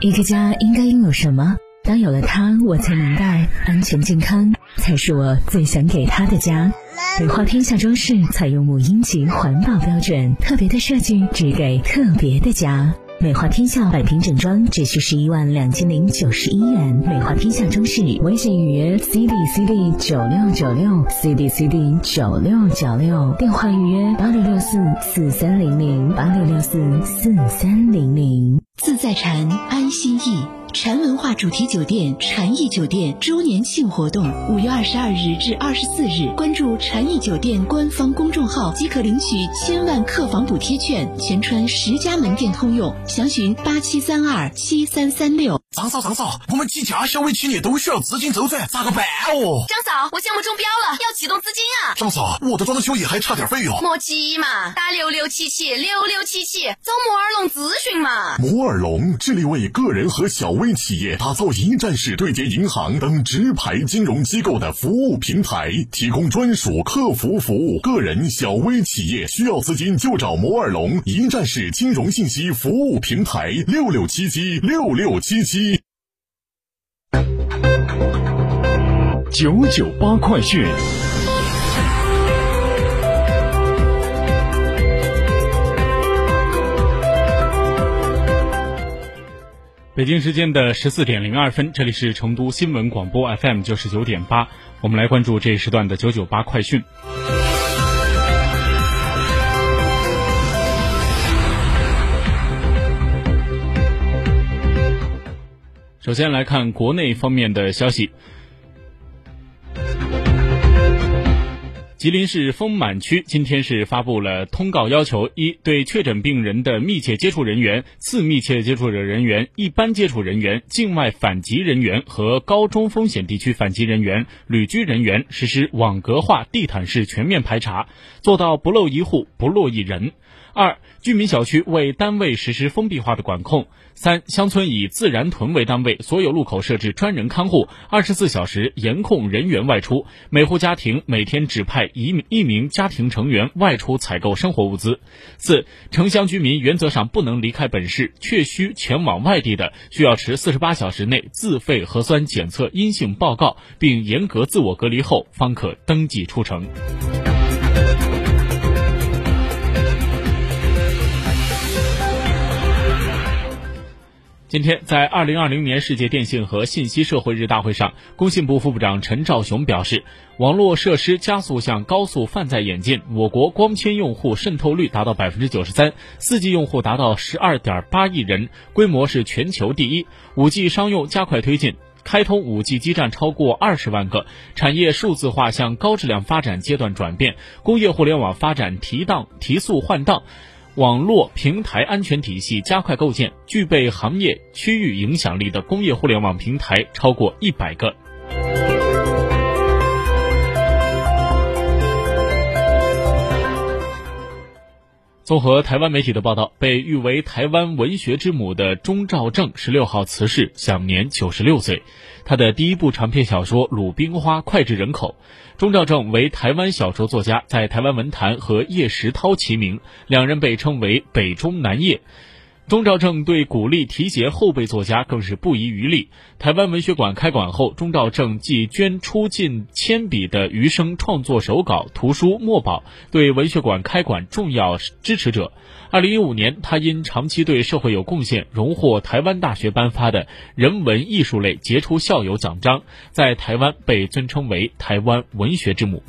一个家应该拥有什么？当有了它，我才明白，安全健康才是我最想给他的家。美化天下装饰采用母婴级环保标准，特别的设计只给特别的家。美化天下百平整装只需十一万两千零九十一元。美化天下装饰微信预约 C D C D 九六九六 C D C D 九六九六，电话预约八六六四四三零零八六六四四三零零。自在禅，安心意。禅文化主题酒店禅意酒店周年庆活动，五月二十二日至二十四日，关注禅意酒店官方公众号即可领取千万客房补贴券，全川十家门店通用，详询八七三二七三三六。张嫂，张嫂，我们几家小微企业都需要资金周转，咋个办哦？张嫂，我项目中标了，要启动资金啊！张嫂，我的装修也还差点费用。莫急嘛，打六六七七六六七七，找摩尔龙咨询嘛。摩尔龙致力为个人和小微为企业打造一站式对接银行等直牌金融机构的服务平台，提供专属客服服务。个人、小微企业需要资金就找摩尔龙一站式金融信息服务平台，六六七七六六七七。九九八快讯。北京时间的十四点零二分，这里是成都新闻广播 FM 九十九点八，我们来关注这一时段的九九八快讯。首先来看国内方面的消息。吉林市丰满区今天是发布了通告，要求一对确诊病人的密切接触人员、次密切接触者人员、一般接触人员、境外返籍人员和高中风险地区返籍人员、旅居人员实施网格化、地毯式全面排查，做到不漏一户、不落一人。二、居民小区为单位实施封闭化的管控。三、乡村以自然屯为单位，所有路口设置专人看护，二十四小时严控人员外出。每户家庭每天只派一一名家庭成员外出采购生活物资。四、城乡居民原则上不能离开本市，确需前往外地的，需要持四十八小时内自费核酸检测阴性报告，并严格自我隔离后方可登记出城。今天，在二零二零年世界电信和信息社会日大会上，工信部副部长陈肇雄表示，网络设施加速向高速泛在演进，我国光纤用户渗透率达到百分之九十三，四 G 用户达到十二点八亿人，规模是全球第一。五 G 商用加快推进，开通五 G 基站超过二十万个，产业数字化向高质量发展阶段转变，工业互联网发展提档提速换档。网络平台安全体系加快构建，具备行业区域影响力的工业互联网平台超过一百个。综合台湾媒体的报道，被誉为台湾文学之母的钟兆政十六号辞世，享年九十六岁。他的第一部长篇小说《鲁冰花》脍炙人口。钟兆政为台湾小说作家，在台湾文坛和叶石涛齐名，两人被称为北中南叶。钟兆政对鼓励提携后辈作家更是不遗余力。台湾文学馆开馆后，钟兆政即捐出近千笔的余生创作手稿、图书墨宝，对文学馆开馆重要支持者。二零一五年，他因长期对社会有贡献，荣获台湾大学颁发的人文艺术类杰出校友奖章，在台湾被尊称为台湾文学之母。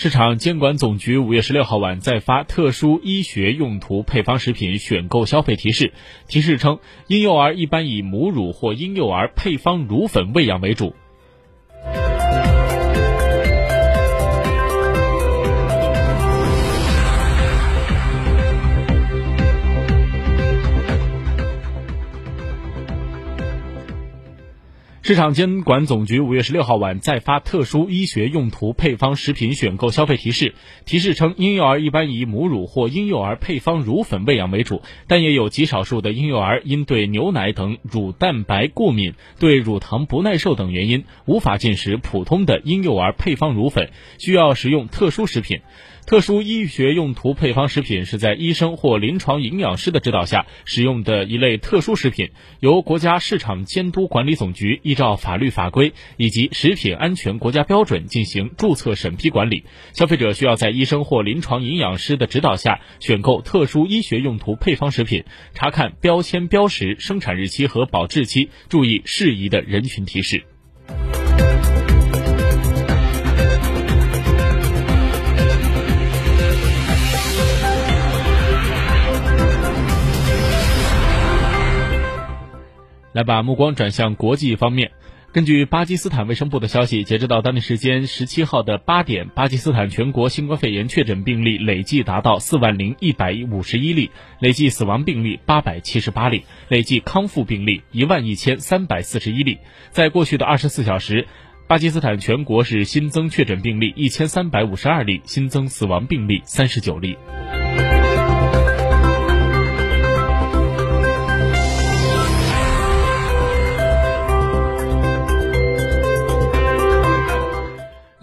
市场监管总局五月十六号晚再发特殊医学用途配方食品选购消费提示，提示称，婴幼儿一般以母乳或婴幼儿配方乳粉喂养为主。市场监管总局五月十六号晚再发特殊医学用途配方食品选购消费提示，提示称，婴幼儿一般以母乳或婴幼儿配方乳粉喂养为主，但也有极少数的婴幼儿因对牛奶等乳蛋白过敏、对乳糖不耐受等原因，无法进食普通的婴幼儿配方乳粉，需要食用特殊食品。特殊医学用途配方食品是在医生或临床营养师的指导下使用的一类特殊食品，由国家市场监督管理总局依照法律法规以及食品安全国家标准进行注册审批管理。消费者需要在医生或临床营养师的指导下选购特殊医学用途配方食品，查看标签标识、生产日期和保质期，注意适宜的人群提示。来把目光转向国际方面。根据巴基斯坦卫生部的消息，截止到当地时间十七号的八点，巴基斯坦全国新冠肺炎确诊病例累计达到四万零一百五十一例，累计死亡病例八百七十八例，累计康复病例一万一千三百四十一例。在过去的二十四小时，巴基斯坦全国是新增确诊病例一千三百五十二例，新增死亡病例三十九例。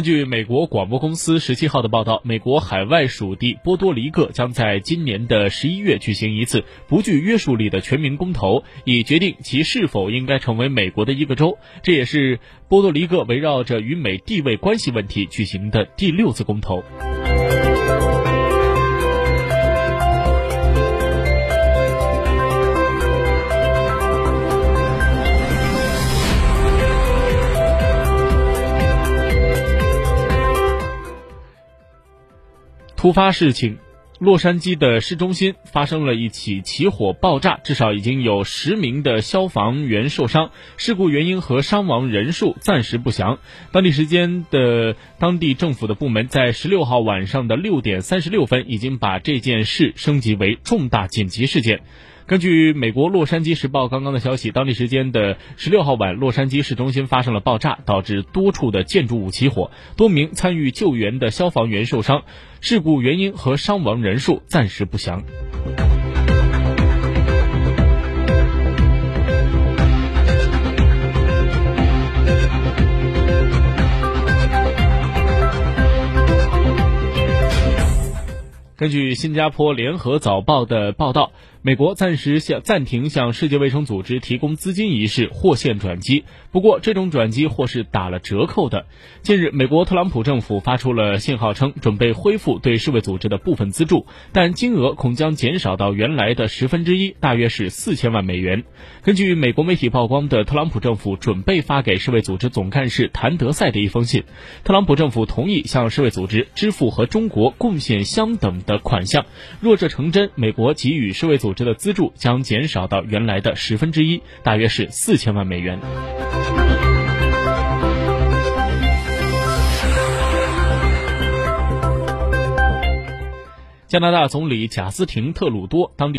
根据美国广播公司十七号的报道，美国海外属地波多黎各将在今年的十一月举行一次不具约束力的全民公投，以决定其是否应该成为美国的一个州。这也是波多黎各围绕着与美地位关系问题举行的第六次公投。突发事情，洛杉矶的市中心发生了一起起火爆炸，至少已经有十名的消防员受伤。事故原因和伤亡人数暂时不详。当地时间的当地政府的部门在十六号晚上的六点三十六分，已经把这件事升级为重大紧急事件。根据美国《洛杉矶时报》刚刚的消息，当地时间的十六号晚，洛杉矶市中心发生了爆炸，导致多处的建筑物起火，多名参与救援的消防员受伤。事故原因和伤亡人数暂时不详。根据新加坡联合早报的报道。美国暂时向暂停向世界卫生组织提供资金一事或现转机，不过这种转机或是打了折扣的。近日，美国特朗普政府发出了信号，称准备恢复对世卫组织的部分资助，但金额恐将减少到原来的十分之一，大约是四千万美元。根据美国媒体曝光的特朗普政府准备发给世卫组织总干事谭德赛的一封信，特朗普政府同意向世卫组织支付和中国贡献相等的款项。若这成真，美国给予世卫组。织的资助将减少到原来的十分之一，大约是四千万美元。加拿大总理贾斯廷·特鲁多当地。